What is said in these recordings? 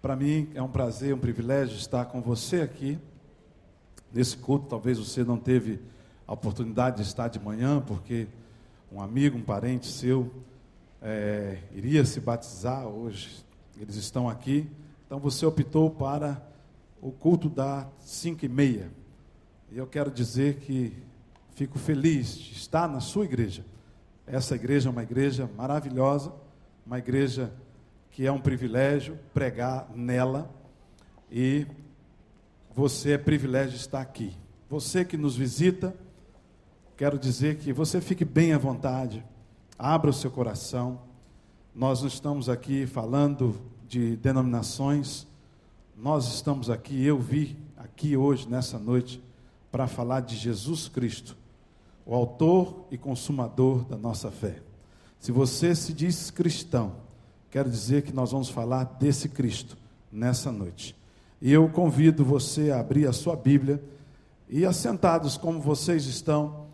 Para mim é um prazer, um privilégio estar com você aqui nesse culto. Talvez você não teve a oportunidade de estar de manhã, porque um amigo, um parente seu é, iria se batizar hoje. Eles estão aqui. Então você optou para o culto da cinco e meia. E eu quero dizer que fico feliz de estar na sua igreja. Essa igreja é uma igreja maravilhosa, uma igreja que é um privilégio pregar nela e você é privilégio estar aqui. Você que nos visita, quero dizer que você fique bem à vontade, abra o seu coração. Nós não estamos aqui falando de denominações, nós estamos aqui, eu vi aqui hoje, nessa noite, para falar de Jesus Cristo o autor e consumador da nossa fé. Se você se diz cristão, quero dizer que nós vamos falar desse Cristo nessa noite. E eu convido você a abrir a sua Bíblia e assentados como vocês estão,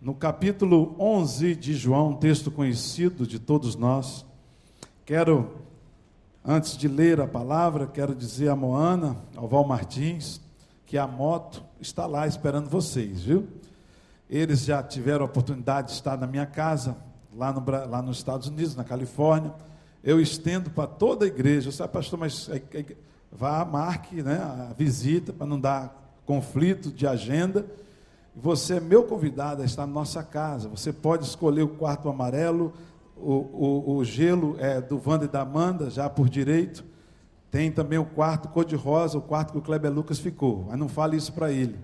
no capítulo 11 de João, um texto conhecido de todos nós. Quero, antes de ler a palavra, quero dizer a Moana, ao Val Martins, que a moto está lá esperando vocês, viu? Eles já tiveram a oportunidade de estar na minha casa, lá, no, lá nos Estados Unidos, na Califórnia. Eu estendo para toda a igreja. Sabe, pastor, mas é, é, vá, marque né, a visita para não dar conflito de agenda. Você é meu convidado a estar na nossa casa. Você pode escolher o quarto amarelo, o, o, o gelo é do Wanda e da Amanda, já por direito. Tem também o quarto cor-de-rosa, o quarto que o Kleber Lucas ficou. Mas não fale isso para ele.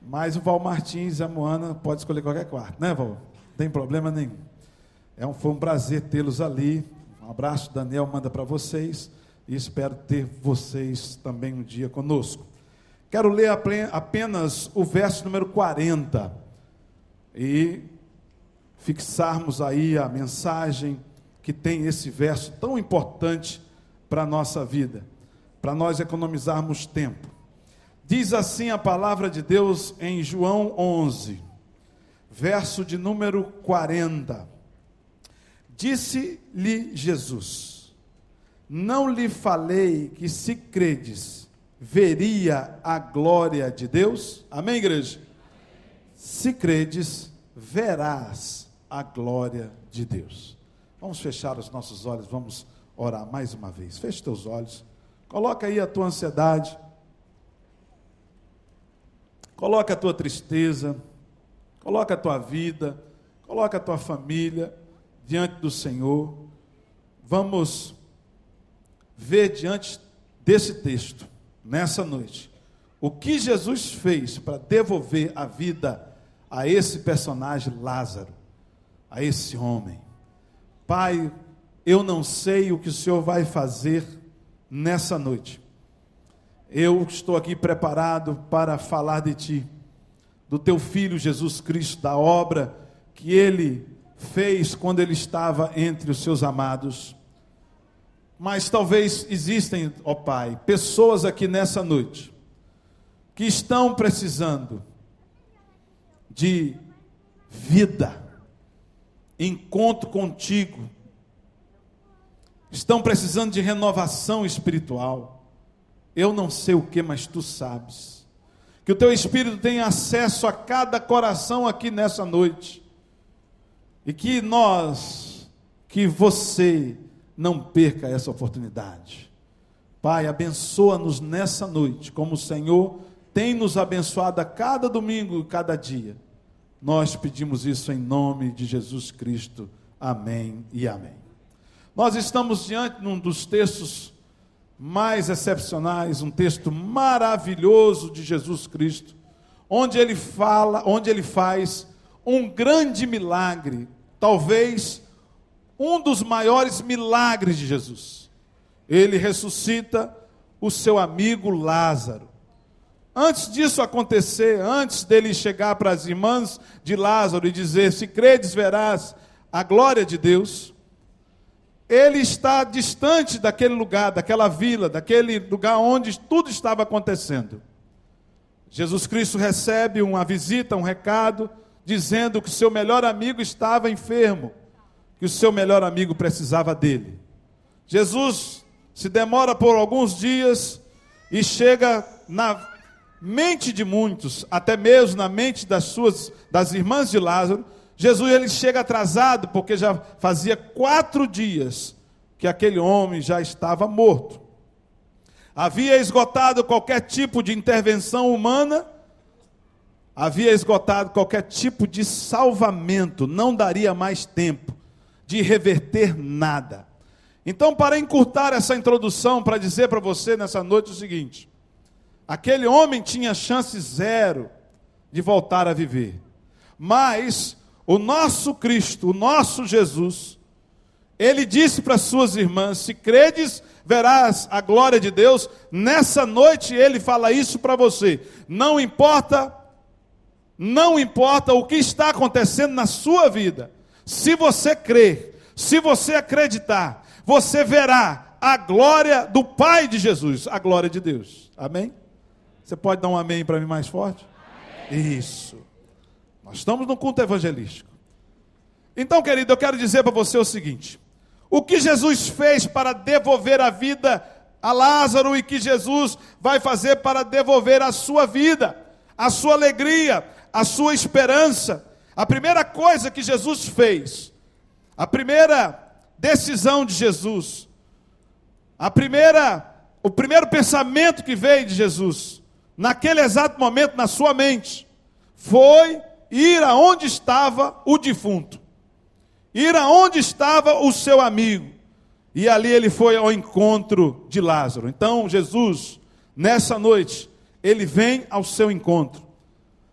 Mas o Val Martins e a Moana pode escolher qualquer quarto, né, Val? Não tem problema nenhum. É um, foi um prazer tê-los ali. Um abraço, Daniel manda para vocês. E espero ter vocês também um dia conosco. Quero ler apenas o verso número 40 e fixarmos aí a mensagem que tem esse verso tão importante para a nossa vida, para nós economizarmos tempo. Diz assim a palavra de Deus em João 11, verso de número 40. Disse-lhe Jesus: Não lhe falei que se credes, veria a glória de Deus? Amém, igreja? Se credes, verás a glória de Deus. Vamos fechar os nossos olhos, vamos orar mais uma vez. Feche teus olhos. Coloca aí a tua ansiedade Coloca a tua tristeza, coloca a tua vida, coloca a tua família diante do Senhor. Vamos ver diante desse texto, nessa noite, o que Jesus fez para devolver a vida a esse personagem Lázaro, a esse homem. Pai, eu não sei o que o Senhor vai fazer nessa noite eu estou aqui preparado para falar de ti, do teu filho Jesus Cristo, da obra que ele fez quando ele estava entre os seus amados. Mas talvez existem, ó Pai, pessoas aqui nessa noite que estão precisando de vida, encontro contigo, estão precisando de renovação espiritual eu não sei o que, mas tu sabes. Que o teu Espírito tenha acesso a cada coração aqui nessa noite. E que nós, que você não perca essa oportunidade. Pai, abençoa-nos nessa noite, como o Senhor tem nos abençoado a cada domingo, cada dia. Nós pedimos isso em nome de Jesus Cristo. Amém e amém. Nós estamos diante de um dos textos mais excepcionais, um texto maravilhoso de Jesus Cristo, onde ele fala, onde ele faz um grande milagre, talvez um dos maiores milagres de Jesus. Ele ressuscita o seu amigo Lázaro. Antes disso acontecer, antes dele chegar para as irmãs de Lázaro e dizer: Se credes, verás a glória de Deus ele está distante daquele lugar, daquela vila, daquele lugar onde tudo estava acontecendo. Jesus Cristo recebe uma visita, um recado, dizendo que seu melhor amigo estava enfermo, que o seu melhor amigo precisava dele. Jesus se demora por alguns dias e chega na mente de muitos, até mesmo na mente das suas das irmãs de Lázaro, Jesus ele chega atrasado porque já fazia quatro dias que aquele homem já estava morto. Havia esgotado qualquer tipo de intervenção humana, havia esgotado qualquer tipo de salvamento, não daria mais tempo de reverter nada. Então, para encurtar essa introdução, para dizer para você nessa noite o seguinte: aquele homem tinha chance zero de voltar a viver, mas o nosso Cristo, o nosso Jesus, ele disse para suas irmãs: se credes, verás a glória de Deus. Nessa noite ele fala isso para você. Não importa, não importa o que está acontecendo na sua vida. Se você crer, se você acreditar, você verá a glória do Pai de Jesus, a glória de Deus. Amém? Você pode dar um amém para mim mais forte? Amém. Isso. Nós estamos no culto evangelístico. Então, querido, eu quero dizer para você o seguinte: o que Jesus fez para devolver a vida a Lázaro e que Jesus vai fazer para devolver a sua vida, a sua alegria, a sua esperança. A primeira coisa que Jesus fez, a primeira decisão de Jesus, a primeira, o primeiro pensamento que veio de Jesus, naquele exato momento na sua mente, foi ir aonde estava o defunto, ir aonde estava o seu amigo. E ali ele foi ao encontro de Lázaro. Então, Jesus, nessa noite, ele vem ao seu encontro.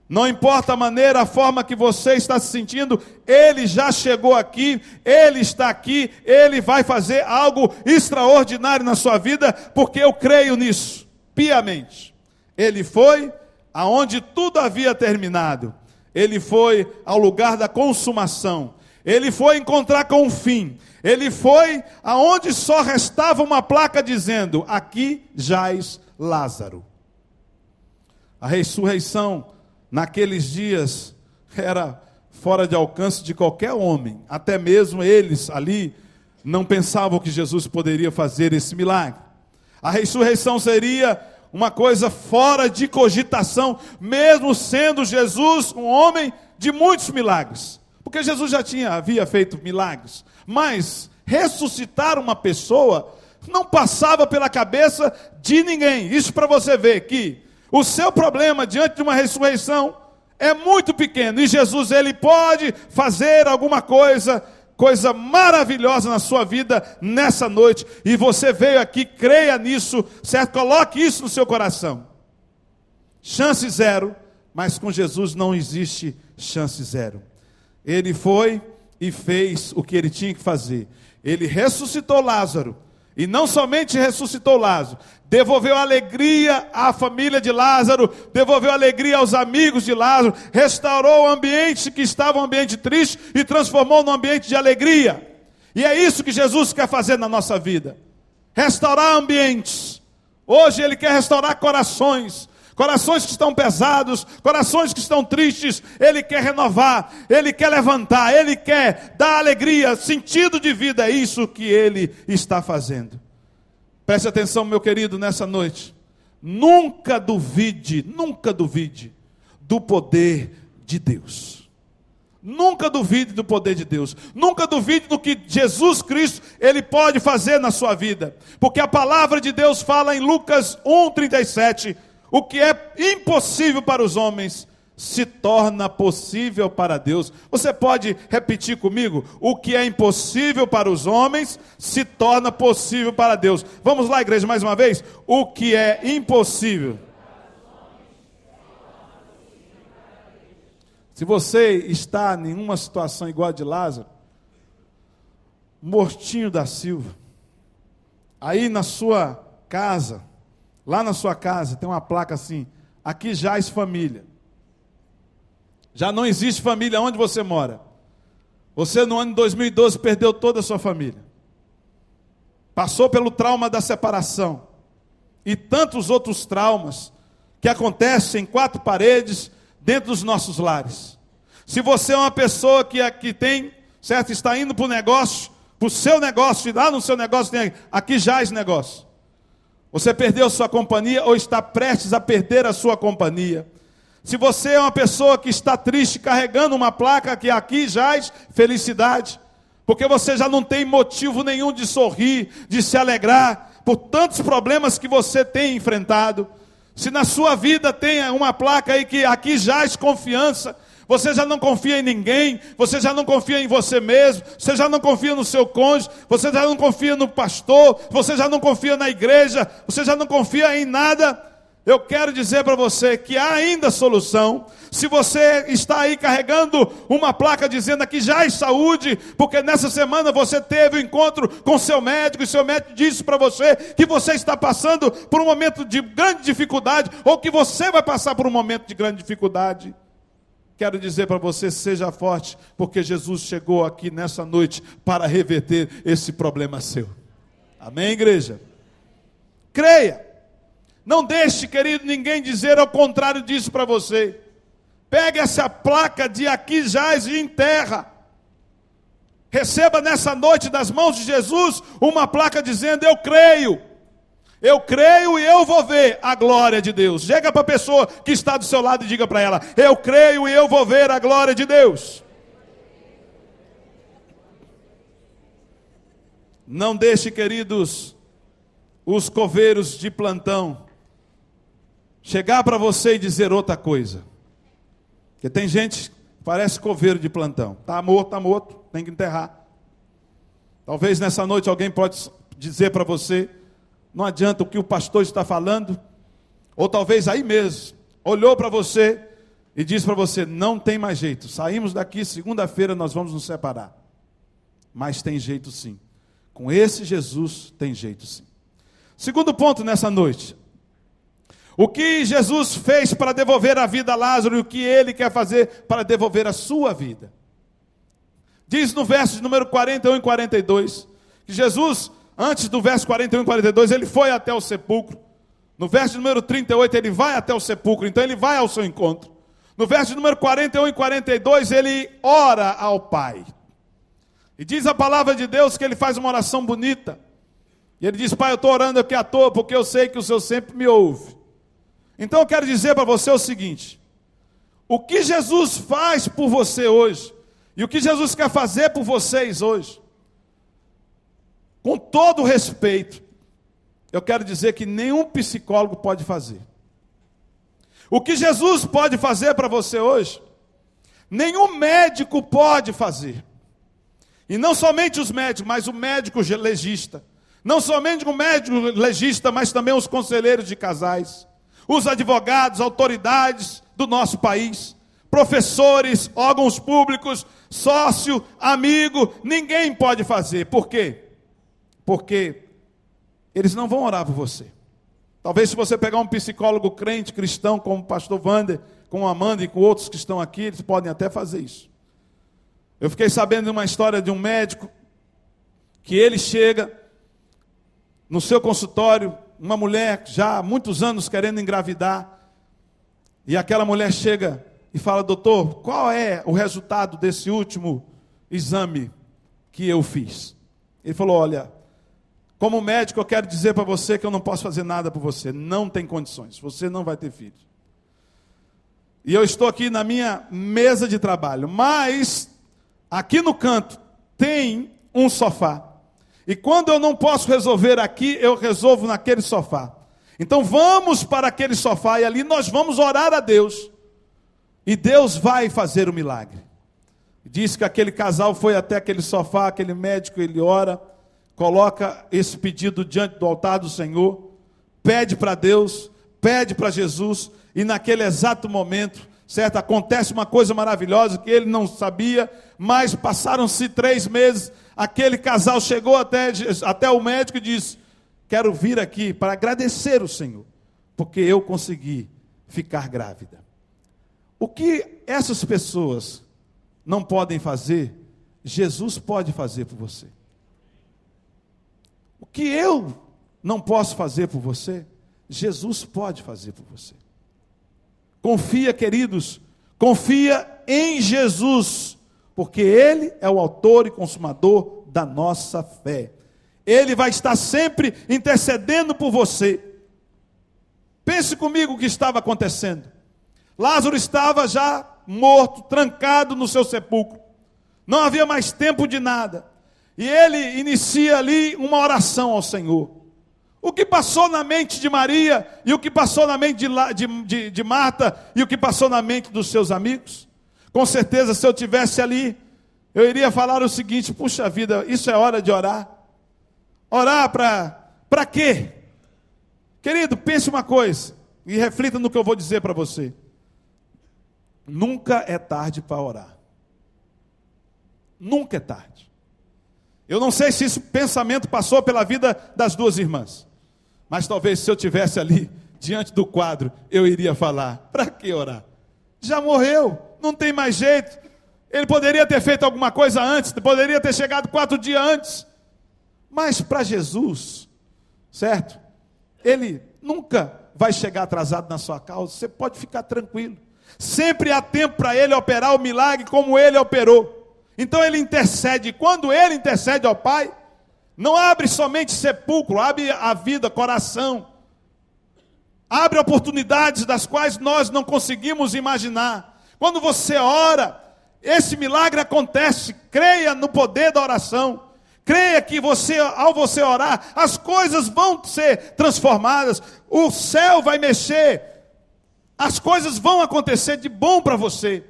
Não importa a maneira, a forma que você está se sentindo, Ele já chegou aqui, Ele está aqui, Ele vai fazer algo extraordinário na sua vida, porque eu creio nisso, piamente. Ele foi aonde tudo havia terminado, ele foi ao lugar da consumação. Ele foi encontrar com o fim. Ele foi aonde só restava uma placa dizendo: Aqui jaz Lázaro. A ressurreição naqueles dias era fora de alcance de qualquer homem, até mesmo eles ali não pensavam que Jesus poderia fazer esse milagre. A ressurreição seria uma coisa fora de cogitação, mesmo sendo Jesus um homem de muitos milagres. Porque Jesus já tinha havia feito milagres, mas ressuscitar uma pessoa não passava pela cabeça de ninguém. Isso para você ver que o seu problema diante de uma ressurreição é muito pequeno e Jesus ele pode fazer alguma coisa coisa maravilhosa na sua vida nessa noite, e você veio aqui, creia nisso, certo? Coloque isso no seu coração. Chance zero, mas com Jesus não existe chance zero. Ele foi e fez o que ele tinha que fazer. Ele ressuscitou Lázaro, e não somente ressuscitou Lázaro, devolveu alegria à família de Lázaro, devolveu alegria aos amigos de Lázaro, restaurou o ambiente que estava um ambiente triste e transformou num ambiente de alegria. E é isso que Jesus quer fazer na nossa vida: restaurar ambientes. Hoje Ele quer restaurar corações, corações que estão pesados, corações que estão tristes, Ele quer renovar, Ele quer levantar, Ele quer dar alegria, sentido de vida, é isso que Ele está fazendo. Preste atenção, meu querido, nessa noite. Nunca duvide, nunca duvide do poder de Deus. Nunca duvide do poder de Deus. Nunca duvide do que Jesus Cristo ele pode fazer na sua vida. Porque a palavra de Deus fala em Lucas 1:37, o que é impossível para os homens se torna possível para Deus. Você pode repetir comigo? O que é impossível para os homens se torna possível para Deus. Vamos lá, igreja, mais uma vez. O que é impossível. Se você está em uma situação igual a de Lázaro, mortinho da Silva, aí na sua casa, lá na sua casa, tem uma placa assim: aqui jaz família. Já não existe família onde você mora. Você no ano de 2012 perdeu toda a sua família. Passou pelo trauma da separação. E tantos outros traumas que acontecem em quatro paredes dentro dos nossos lares. Se você é uma pessoa que, que tem, certo, está indo para o negócio, para o seu negócio, e lá no seu negócio tem aqui jaz negócio. Você perdeu sua companhia ou está prestes a perder a sua companhia. Se você é uma pessoa que está triste, carregando uma placa que aqui jaz felicidade, porque você já não tem motivo nenhum de sorrir, de se alegrar, por tantos problemas que você tem enfrentado. Se na sua vida tem uma placa aí que aqui jaz confiança, você já não confia em ninguém, você já não confia em você mesmo, você já não confia no seu cônjuge, você já não confia no pastor, você já não confia na igreja, você já não confia em nada. Eu quero dizer para você que há ainda solução. Se você está aí carregando uma placa dizendo aqui já é saúde, porque nessa semana você teve o um encontro com seu médico e seu médico disse para você que você está passando por um momento de grande dificuldade ou que você vai passar por um momento de grande dificuldade. Quero dizer para você, seja forte, porque Jesus chegou aqui nessa noite para reverter esse problema seu. Amém, igreja? Creia. Não deixe, querido, ninguém dizer ao contrário disso para você. Pegue essa placa de aqui jaz e enterra. Receba nessa noite das mãos de Jesus uma placa dizendo: Eu creio. Eu creio e eu vou ver a glória de Deus. Chega para a pessoa que está do seu lado e diga para ela: Eu creio e eu vou ver a glória de Deus. Não deixe, queridos, os coveiros de plantão chegar para você e dizer outra coisa. Porque tem gente que parece coveiro de plantão. Está morto, está morto, tem que enterrar. Talvez nessa noite alguém pode dizer para você, não adianta o que o pastor está falando, ou talvez aí mesmo, olhou para você e disse para você, não tem mais jeito, saímos daqui, segunda-feira nós vamos nos separar. Mas tem jeito sim. Com esse Jesus tem jeito sim. Segundo ponto nessa noite, o que Jesus fez para devolver a vida a Lázaro e o que ele quer fazer para devolver a sua vida. Diz no verso número 41 e 42 que Jesus, antes do verso 41 e 42, ele foi até o sepulcro. No verso número 38, ele vai até o sepulcro, então ele vai ao seu encontro. No verso número 41 e 42, ele ora ao Pai. E diz a palavra de Deus que ele faz uma oração bonita. E ele diz: Pai, eu estou orando aqui à toa, porque eu sei que o Senhor sempre me ouve. Então eu quero dizer para você o seguinte: o que Jesus faz por você hoje, e o que Jesus quer fazer por vocês hoje, com todo respeito, eu quero dizer que nenhum psicólogo pode fazer. O que Jesus pode fazer para você hoje, nenhum médico pode fazer. E não somente os médicos, mas o médico legista. Não somente o médico legista, mas também os conselheiros de casais os advogados, autoridades do nosso país, professores, órgãos públicos, sócio, amigo, ninguém pode fazer. Por quê? Porque eles não vão orar por você. Talvez se você pegar um psicólogo crente, cristão, como o pastor Wander, com Amanda e com outros que estão aqui, eles podem até fazer isso. Eu fiquei sabendo de uma história de um médico que ele chega no seu consultório uma mulher já há muitos anos querendo engravidar, e aquela mulher chega e fala: Doutor, qual é o resultado desse último exame que eu fiz? Ele falou: Olha, como médico, eu quero dizer para você que eu não posso fazer nada por você, não tem condições, você não vai ter filho. E eu estou aqui na minha mesa de trabalho, mas aqui no canto tem um sofá. E quando eu não posso resolver aqui, eu resolvo naquele sofá. Então vamos para aquele sofá e ali nós vamos orar a Deus. E Deus vai fazer o milagre. Diz que aquele casal foi até aquele sofá, aquele médico, ele ora, coloca esse pedido diante do altar do Senhor, pede para Deus, pede para Jesus, e naquele exato momento, certo? Acontece uma coisa maravilhosa que ele não sabia, mas passaram-se três meses aquele casal chegou até, até o médico e disse: Quero vir aqui para agradecer o Senhor, porque eu consegui ficar grávida. O que essas pessoas não podem fazer, Jesus pode fazer por você. Que eu não posso fazer por você, Jesus pode fazer por você. Confia, queridos, confia em Jesus porque Ele é o autor e consumador da nossa fé. Ele vai estar sempre intercedendo por você. Pense comigo o que estava acontecendo. Lázaro estava já morto, trancado no seu sepulcro. Não havia mais tempo de nada. E ele inicia ali uma oração ao Senhor. O que passou na mente de Maria, e o que passou na mente de, de, de Marta, e o que passou na mente dos seus amigos? Com certeza, se eu tivesse ali, eu iria falar o seguinte: puxa vida, isso é hora de orar. Orar para quê? Querido, pense uma coisa e reflita no que eu vou dizer para você. Nunca é tarde para orar. Nunca é tarde. Eu não sei se esse pensamento passou pela vida das duas irmãs, mas talvez se eu tivesse ali diante do quadro, eu iria falar: para que orar? Já morreu, não tem mais jeito. Ele poderia ter feito alguma coisa antes, poderia ter chegado quatro dias antes. Mas para Jesus, certo? Ele nunca vai chegar atrasado na sua causa, você pode ficar tranquilo. Sempre há tempo para ele operar o milagre como ele operou. Então ele intercede. Quando ele intercede ao Pai, não abre somente sepulcro, abre a vida, coração. Abre oportunidades das quais nós não conseguimos imaginar. Quando você ora, esse milagre acontece. Creia no poder da oração. Creia que você, ao você orar, as coisas vão ser transformadas, o céu vai mexer, as coisas vão acontecer de bom para você.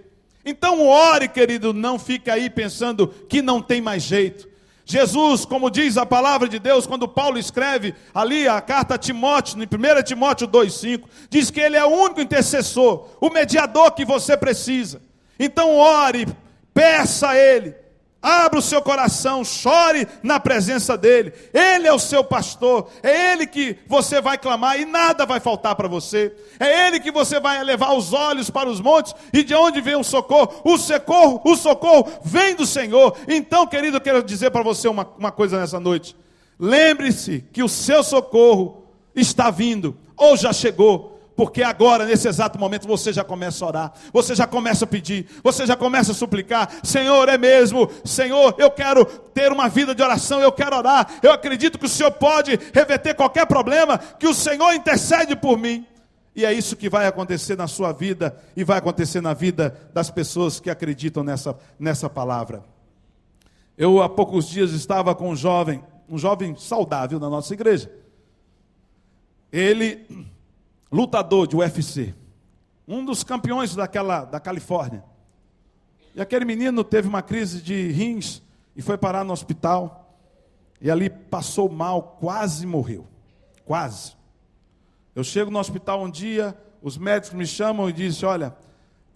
Então ore, querido, não fique aí pensando que não tem mais jeito. Jesus, como diz a palavra de Deus, quando Paulo escreve ali a carta a Timóteo, em 1 Timóteo 2,5, diz que ele é o único intercessor, o mediador que você precisa. Então ore, peça a Ele, Abra o seu coração, chore na presença dEle. Ele é o seu pastor, é Ele que você vai clamar e nada vai faltar para você. É Ele que você vai levar os olhos para os montes e de onde vem o socorro? O socorro, o socorro vem do Senhor. Então, querido, eu quero dizer para você uma, uma coisa nessa noite. Lembre-se que o seu socorro está vindo ou já chegou porque agora, nesse exato momento, você já começa a orar, você já começa a pedir, você já começa a suplicar: Senhor, é mesmo, Senhor, eu quero ter uma vida de oração, eu quero orar, eu acredito que o Senhor pode reverter qualquer problema, que o Senhor intercede por mim. E é isso que vai acontecer na sua vida e vai acontecer na vida das pessoas que acreditam nessa, nessa palavra. Eu, há poucos dias, estava com um jovem, um jovem saudável na nossa igreja. Ele lutador de UFC, um dos campeões daquela, da Califórnia. E aquele menino teve uma crise de rins e foi parar no hospital. E ali passou mal, quase morreu. Quase. Eu chego no hospital um dia, os médicos me chamam e dizem: Olha,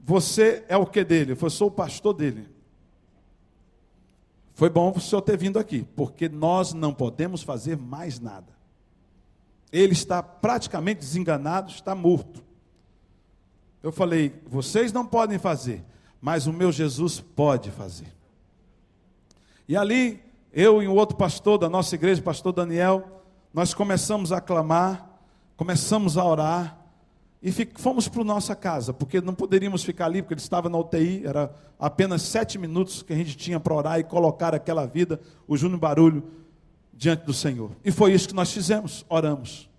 você é o que dele? Eu sou o pastor dele. Foi bom o senhor ter vindo aqui, porque nós não podemos fazer mais nada ele está praticamente desenganado, está morto. Eu falei: vocês não podem fazer, mas o meu Jesus pode fazer. E ali, eu e o outro pastor da nossa igreja, pastor Daniel, nós começamos a clamar, começamos a orar, e fomos para nossa casa, porque não poderíamos ficar ali, porque ele estava na UTI, era apenas sete minutos que a gente tinha para orar e colocar aquela vida, o Júnior Barulho, diante do Senhor. E foi isso que nós fizemos, oramos.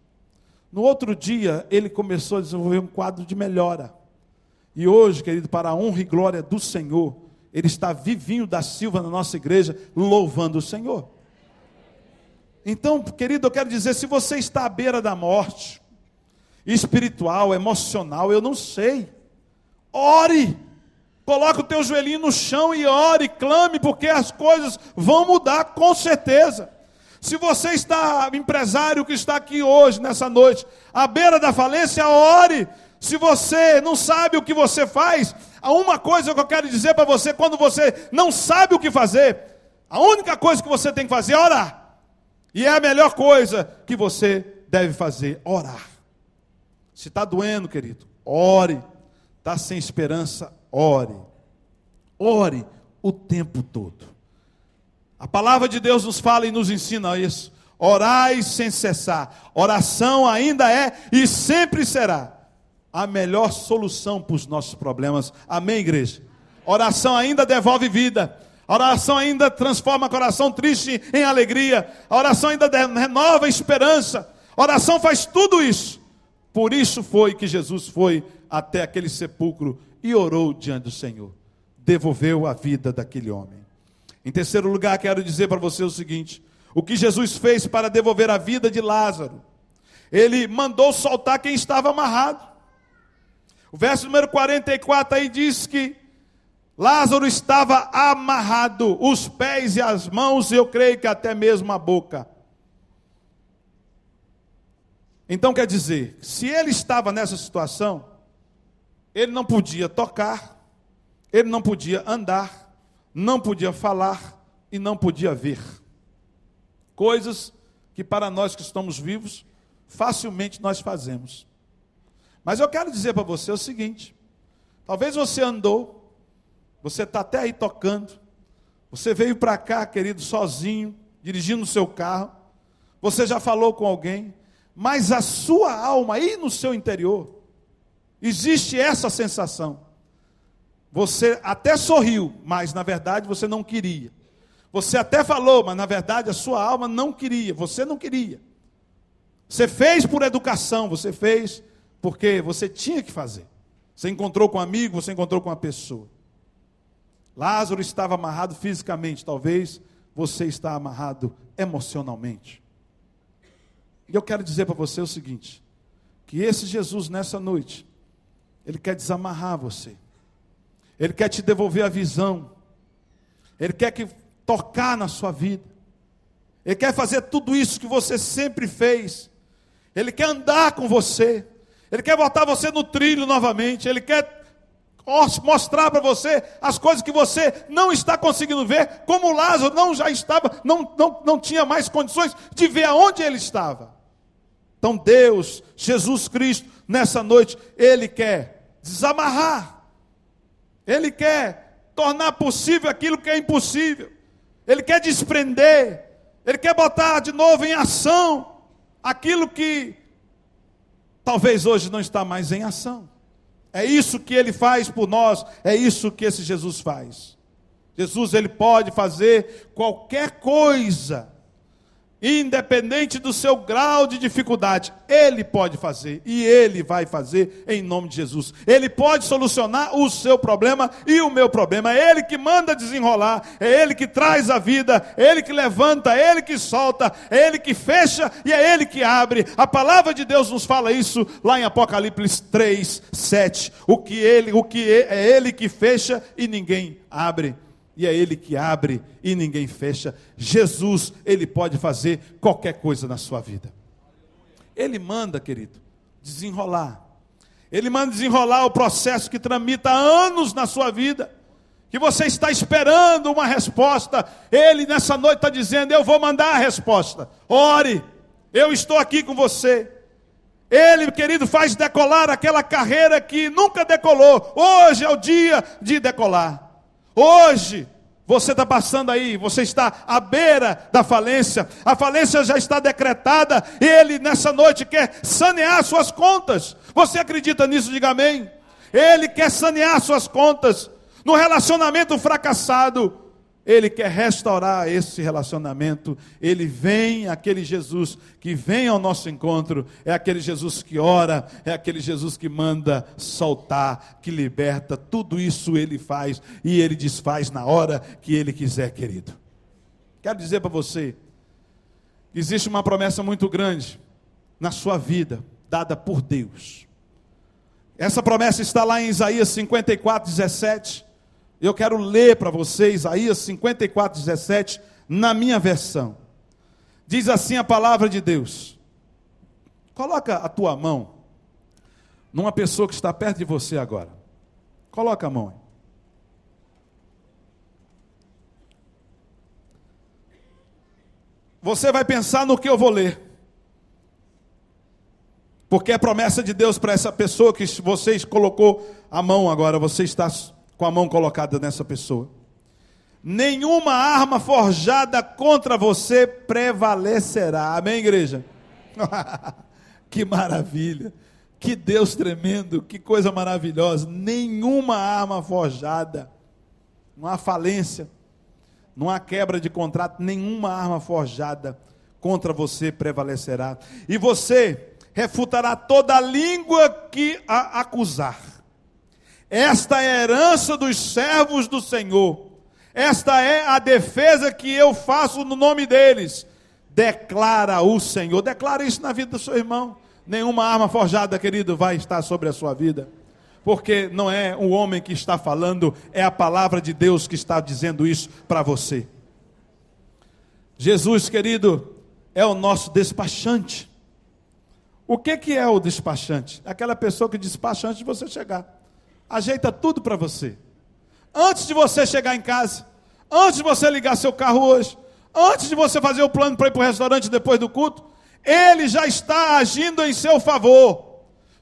No outro dia, ele começou a desenvolver um quadro de melhora. E hoje, querido, para a honra e glória do Senhor, ele está vivinho da Silva na nossa igreja, louvando o Senhor. Então, querido, eu quero dizer, se você está à beira da morte, espiritual, emocional, eu não sei. Ore. Coloque o teu joelhinho no chão e ore, clame, porque as coisas vão mudar com certeza. Se você está, empresário que está aqui hoje, nessa noite, à beira da falência, ore. Se você não sabe o que você faz, há uma coisa que eu quero dizer para você: quando você não sabe o que fazer, a única coisa que você tem que fazer é orar. E é a melhor coisa que você deve fazer: orar. Se está doendo, querido, ore. Está sem esperança, ore. Ore o tempo todo. A palavra de Deus nos fala e nos ensina isso. Orai sem cessar. Oração ainda é e sempre será a melhor solução para os nossos problemas. Amém, igreja? Oração ainda devolve vida. Oração ainda transforma coração triste em alegria. Oração ainda renova a esperança. Oração faz tudo isso. Por isso foi que Jesus foi até aquele sepulcro e orou diante do Senhor. Devolveu a vida daquele homem. Em terceiro lugar, quero dizer para você o seguinte: o que Jesus fez para devolver a vida de Lázaro? Ele mandou soltar quem estava amarrado. O verso número 44 aí diz que Lázaro estava amarrado, os pés e as mãos, e eu creio que até mesmo a boca. Então quer dizer, se ele estava nessa situação, ele não podia tocar, ele não podia andar, não podia falar e não podia ver. Coisas que para nós que estamos vivos, facilmente nós fazemos. Mas eu quero dizer para você o seguinte: talvez você andou, você está até aí tocando. Você veio para cá, querido, sozinho, dirigindo o seu carro. Você já falou com alguém. Mas a sua alma, aí no seu interior, existe essa sensação. Você até sorriu, mas na verdade você não queria. Você até falou, mas na verdade a sua alma não queria. Você não queria. Você fez por educação, você fez porque você tinha que fazer. Você encontrou com um amigo, você encontrou com uma pessoa. Lázaro estava amarrado fisicamente, talvez você está amarrado emocionalmente. E eu quero dizer para você o seguinte: que esse Jesus nessa noite, ele quer desamarrar você. Ele quer te devolver a visão. Ele quer que tocar na sua vida. Ele quer fazer tudo isso que você sempre fez. Ele quer andar com você. Ele quer botar você no trilho novamente. Ele quer mostrar para você as coisas que você não está conseguindo ver, como Lázaro não já estava, não, não, não tinha mais condições de ver aonde ele estava. Então Deus, Jesus Cristo, nessa noite, Ele quer desamarrar, Ele quer tornar possível aquilo que é impossível, Ele quer desprender, Ele quer botar de novo em ação aquilo que talvez hoje não está mais em ação. É isso que ele faz por nós, é isso que esse Jesus faz. Jesus ele pode fazer qualquer coisa Independente do seu grau de dificuldade, Ele pode fazer e Ele vai fazer em nome de Jesus. Ele pode solucionar o seu problema e o meu problema. É Ele que manda desenrolar, é Ele que traz a vida, é Ele que levanta, é Ele que solta, é Ele que fecha e é Ele que abre. A palavra de Deus nos fala isso lá em Apocalipse 3, 7. O que Ele, o que é, é Ele que fecha e ninguém abre e é Ele que abre e ninguém fecha. Jesus, Ele pode fazer qualquer coisa na sua vida. Ele manda, querido, desenrolar. Ele manda desenrolar o processo que tramita anos na sua vida, que você está esperando uma resposta. Ele nessa noite está dizendo: Eu vou mandar a resposta. Ore, eu estou aqui com você. Ele, querido, faz decolar aquela carreira que nunca decolou. Hoje é o dia de decolar. Hoje, você está passando aí, você está à beira da falência, a falência já está decretada, e Ele nessa noite quer sanear suas contas. Você acredita nisso? Diga amém. Ele quer sanear suas contas no relacionamento fracassado. Ele quer restaurar esse relacionamento. Ele vem, aquele Jesus que vem ao nosso encontro, é aquele Jesus que ora, é aquele Jesus que manda soltar, que liberta. Tudo isso ele faz e ele desfaz na hora que ele quiser, querido. Quero dizer para você: existe uma promessa muito grande na sua vida, dada por Deus. Essa promessa está lá em Isaías 54, 17. Eu quero ler para vocês Isaías 54, 17, na minha versão. Diz assim a palavra de Deus. Coloca a tua mão numa pessoa que está perto de você agora. Coloca a mão. Você vai pensar no que eu vou ler. Porque é promessa de Deus para essa pessoa que vocês colocou a mão agora, você está com a mão colocada nessa pessoa. Nenhuma arma forjada contra você prevalecerá. Amém, igreja? que maravilha. Que Deus tremendo, que coisa maravilhosa. Nenhuma arma forjada, não há falência. não há quebra de contrato, nenhuma arma forjada contra você prevalecerá. E você refutará toda língua que a acusar. Esta é a herança dos servos do Senhor. Esta é a defesa que eu faço no nome deles. Declara o Senhor. Declara isso na vida do seu irmão. Nenhuma arma forjada, querido, vai estar sobre a sua vida. Porque não é o homem que está falando, é a palavra de Deus que está dizendo isso para você. Jesus, querido, é o nosso despachante. O que, que é o despachante? Aquela pessoa que despacha antes de você chegar. Ajeita tudo para você. Antes de você chegar em casa, antes de você ligar seu carro hoje, antes de você fazer o plano para ir para o restaurante depois do culto, ele já está agindo em seu favor.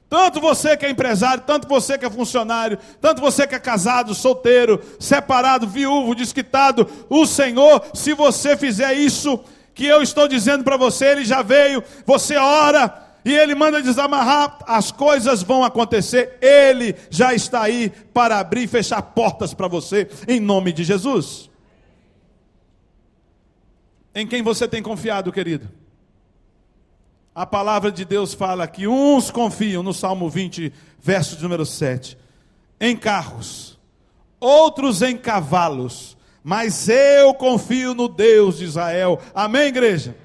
Tanto você que é empresário, tanto você que é funcionário, tanto você que é casado, solteiro, separado, viúvo, desquitado, o Senhor, se você fizer isso que eu estou dizendo para você, ele já veio, você ora, e ele manda desamarrar, as coisas vão acontecer. Ele já está aí para abrir e fechar portas para você, em nome de Jesus. Em quem você tem confiado, querido? A palavra de Deus fala que uns confiam, no Salmo 20, verso número 7, em carros, outros em cavalos, mas eu confio no Deus de Israel. Amém, igreja?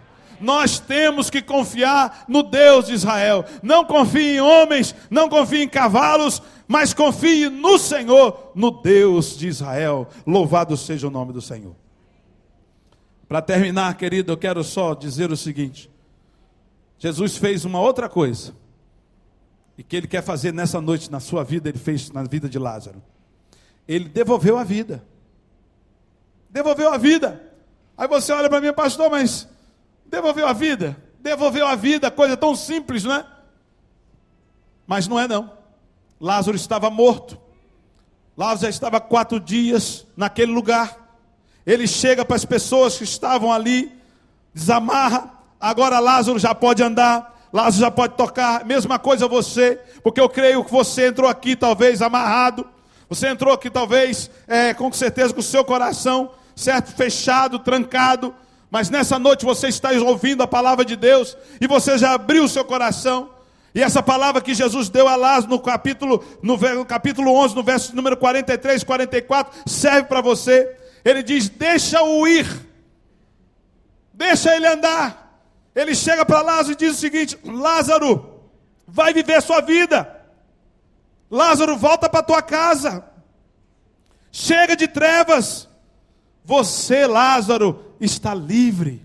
Nós temos que confiar no Deus de Israel. Não confie em homens, não confie em cavalos, mas confie no Senhor, no Deus de Israel. Louvado seja o nome do Senhor. Para terminar, querido, eu quero só dizer o seguinte: Jesus fez uma outra coisa, e que Ele quer fazer nessa noite na sua vida, Ele fez na vida de Lázaro. Ele devolveu a vida. Devolveu a vida. Aí você olha para mim, pastor, mas Devolveu a vida? Devolveu a vida, coisa tão simples, não é? Mas não é não. Lázaro estava morto. Lázaro já estava quatro dias naquele lugar. Ele chega para as pessoas que estavam ali, desamarra. Agora Lázaro já pode andar, Lázaro já pode tocar. Mesma coisa você, porque eu creio que você entrou aqui talvez amarrado. Você entrou aqui talvez, é, com certeza, com o seu coração, certo, fechado, trancado mas nessa noite você está ouvindo a palavra de Deus e você já abriu o seu coração. E essa palavra que Jesus deu a Lázaro no capítulo, no, capítulo 11, no verso número 43, 44, serve para você. Ele diz: Deixa-o ir, deixa ele andar. Ele chega para Lázaro e diz o seguinte: Lázaro, vai viver sua vida. Lázaro, volta para tua casa. Chega de trevas. Você, Lázaro, está livre.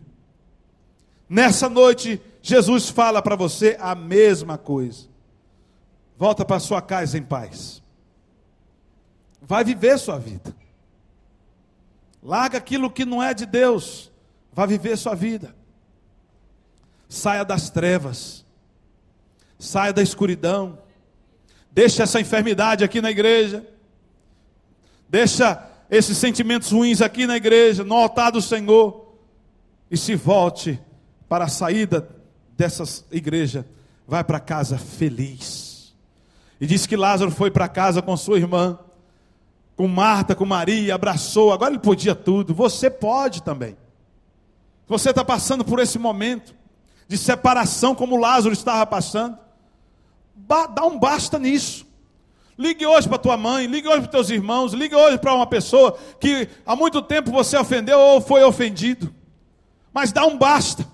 Nessa noite, Jesus fala para você a mesma coisa. Volta para sua casa em paz. Vai viver sua vida. Larga aquilo que não é de Deus. Vai viver sua vida. Saia das trevas. Saia da escuridão. Deixa essa enfermidade aqui na igreja. Deixa esses sentimentos ruins aqui na igreja, no altar do Senhor, e se volte para a saída dessa igreja, vai para casa feliz. E diz que Lázaro foi para casa com sua irmã, com Marta, com Maria, abraçou. Agora ele podia tudo, você pode também. Você está passando por esse momento de separação, como Lázaro estava passando, dá um basta nisso. Ligue hoje para tua mãe, ligue hoje para teus irmãos, ligue hoje para uma pessoa que há muito tempo você ofendeu ou foi ofendido. Mas dá um basta.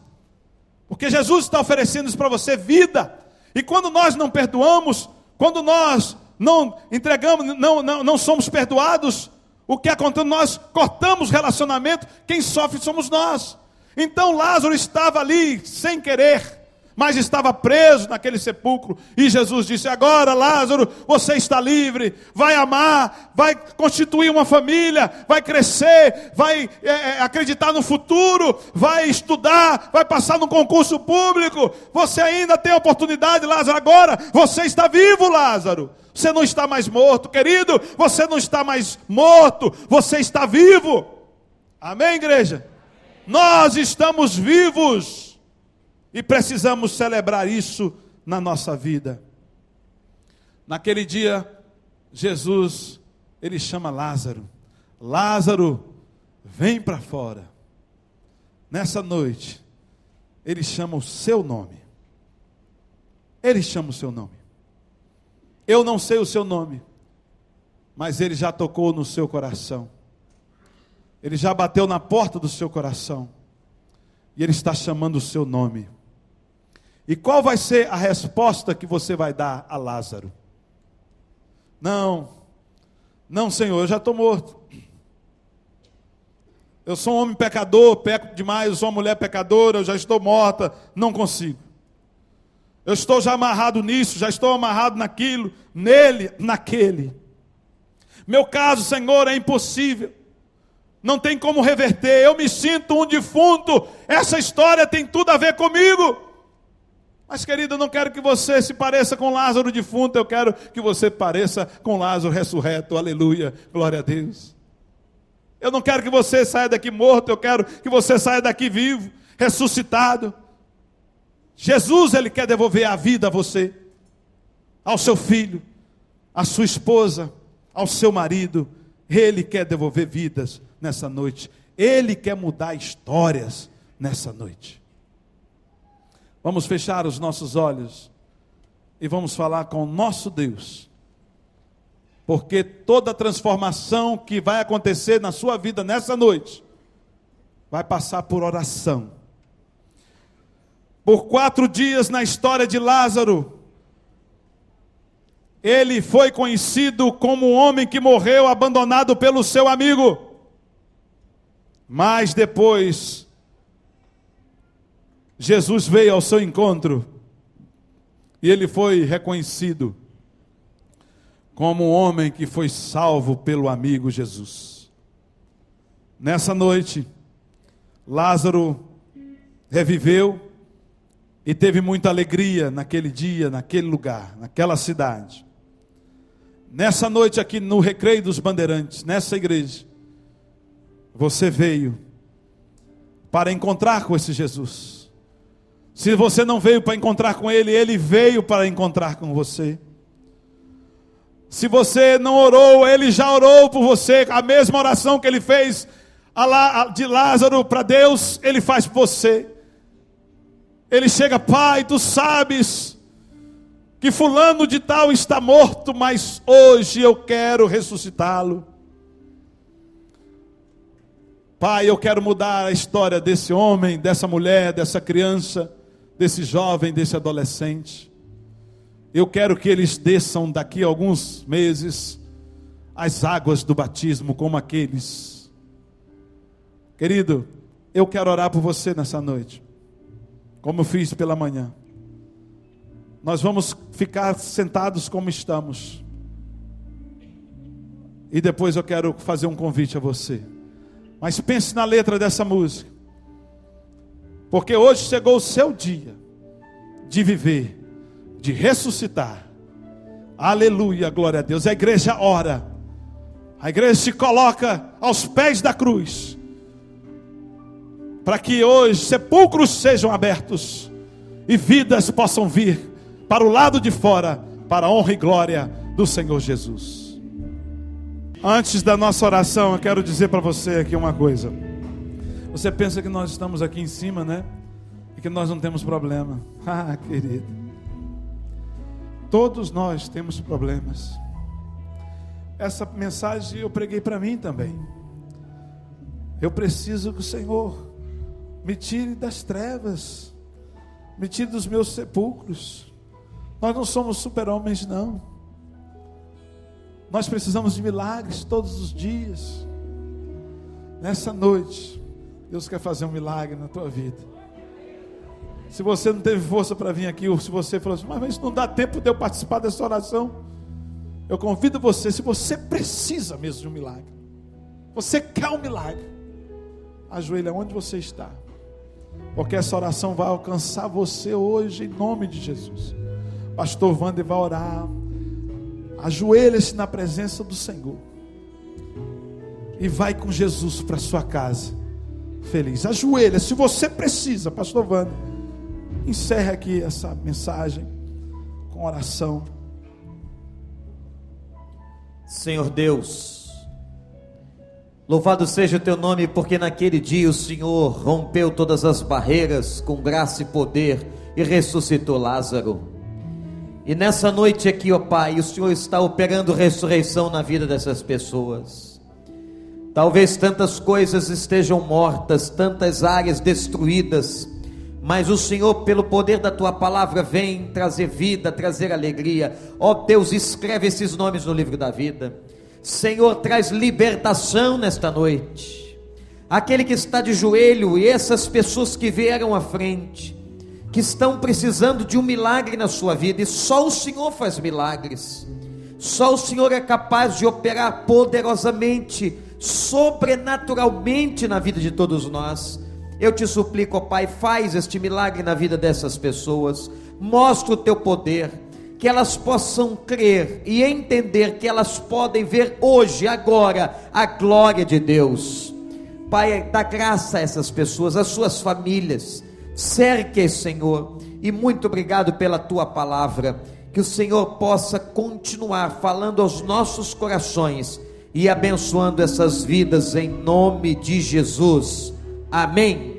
Porque Jesus está oferecendo isso para você, vida. E quando nós não perdoamos, quando nós não entregamos, não, não, não somos perdoados, o que acontece? Nós cortamos relacionamento, quem sofre somos nós. Então Lázaro estava ali sem querer mas estava preso naquele sepulcro. E Jesus disse: Agora, Lázaro, você está livre, vai amar, vai constituir uma família, vai crescer, vai é, é, acreditar no futuro, vai estudar, vai passar no concurso público. Você ainda tem oportunidade, Lázaro. Agora, você está vivo, Lázaro. Você não está mais morto, querido. Você não está mais morto, você está vivo. Amém, igreja? Nós estamos vivos. E precisamos celebrar isso na nossa vida. Naquele dia, Jesus, ele chama Lázaro. Lázaro, vem para fora. Nessa noite, Ele chama o seu nome. Ele chama o seu nome. Eu não sei o seu nome, mas Ele já tocou no seu coração. Ele já bateu na porta do seu coração. E Ele está chamando o seu nome. E qual vai ser a resposta que você vai dar a Lázaro? Não, não, Senhor, eu já estou morto. Eu sou um homem pecador, peco demais, eu sou uma mulher pecadora, eu já estou morta, não consigo. Eu estou já amarrado nisso, já estou amarrado naquilo, nele, naquele. Meu caso, Senhor, é impossível. Não tem como reverter. Eu me sinto um defunto. Essa história tem tudo a ver comigo. Mas, querido, eu não quero que você se pareça com Lázaro defunto, eu quero que você pareça com Lázaro ressurreto. Aleluia, glória a Deus. Eu não quero que você saia daqui morto, eu quero que você saia daqui vivo, ressuscitado. Jesus, ele quer devolver a vida a você, ao seu filho, à sua esposa, ao seu marido. Ele quer devolver vidas nessa noite. Ele quer mudar histórias nessa noite. Vamos fechar os nossos olhos e vamos falar com o nosso Deus. Porque toda transformação que vai acontecer na sua vida nessa noite vai passar por oração. Por quatro dias na história de Lázaro, ele foi conhecido como um homem que morreu abandonado pelo seu amigo. Mas depois, Jesus veio ao seu encontro e ele foi reconhecido como um homem que foi salvo pelo amigo Jesus. Nessa noite, Lázaro reviveu e teve muita alegria naquele dia, naquele lugar, naquela cidade. Nessa noite aqui no Recreio dos Bandeirantes, nessa igreja, você veio para encontrar com esse Jesus. Se você não veio para encontrar com Ele, Ele veio para encontrar com você. Se você não orou, Ele já orou por você. A mesma oração que Ele fez de Lázaro para Deus, Ele faz por você. Ele chega, Pai, tu sabes que Fulano de Tal está morto, mas hoje eu quero ressuscitá-lo. Pai, eu quero mudar a história desse homem, dessa mulher, dessa criança desse jovem, desse adolescente. Eu quero que eles desçam daqui a alguns meses as águas do batismo, como aqueles. Querido, eu quero orar por você nessa noite, como eu fiz pela manhã. Nós vamos ficar sentados como estamos. E depois eu quero fazer um convite a você. Mas pense na letra dessa música. Porque hoje chegou o seu dia de viver, de ressuscitar. Aleluia, glória a Deus. A igreja ora. A igreja se coloca aos pés da cruz. Para que hoje sepulcros sejam abertos e vidas possam vir para o lado de fora, para a honra e glória do Senhor Jesus. Antes da nossa oração, eu quero dizer para você aqui uma coisa. Você pensa que nós estamos aqui em cima, né? E que nós não temos problema. Ah, querido. Todos nós temos problemas. Essa mensagem eu preguei para mim também. Eu preciso que o Senhor me tire das trevas, me tire dos meus sepulcros. Nós não somos super-homens, não. Nós precisamos de milagres todos os dias. Nessa noite, Deus quer fazer um milagre na tua vida. Se você não teve força para vir aqui, ou se você falou assim, mas não dá tempo de eu participar dessa oração, eu convido você, se você precisa mesmo de um milagre, você quer um milagre, ajoelha onde você está, porque essa oração vai alcançar você hoje, em nome de Jesus. Pastor Wander vai orar, ajoelha-se na presença do Senhor, e vai com Jesus para sua casa feliz. Ajoelha, se você precisa, pastor Wanda, encerre aqui essa mensagem com oração. Senhor Deus, Louvado seja o teu nome, porque naquele dia o Senhor rompeu todas as barreiras com graça e poder e ressuscitou Lázaro. E nessa noite aqui, ó Pai, o Senhor está operando ressurreição na vida dessas pessoas. Talvez tantas coisas estejam mortas, tantas áreas destruídas, mas o Senhor, pelo poder da tua palavra, vem trazer vida, trazer alegria. Ó Deus, escreve esses nomes no livro da vida. Senhor, traz libertação nesta noite. Aquele que está de joelho e essas pessoas que vieram à frente, que estão precisando de um milagre na sua vida, e só o Senhor faz milagres. Só o Senhor é capaz de operar poderosamente, sobrenaturalmente na vida de todos nós. Eu te suplico, ó Pai, faz este milagre na vida dessas pessoas. Mostra o teu poder que elas possam crer e entender que elas podem ver hoje, agora, a glória de Deus. Pai, dá graça a essas pessoas, às suas famílias, cerque, Senhor, e muito obrigado pela tua palavra. Que o Senhor possa continuar falando aos nossos corações e abençoando essas vidas em nome de Jesus. Amém.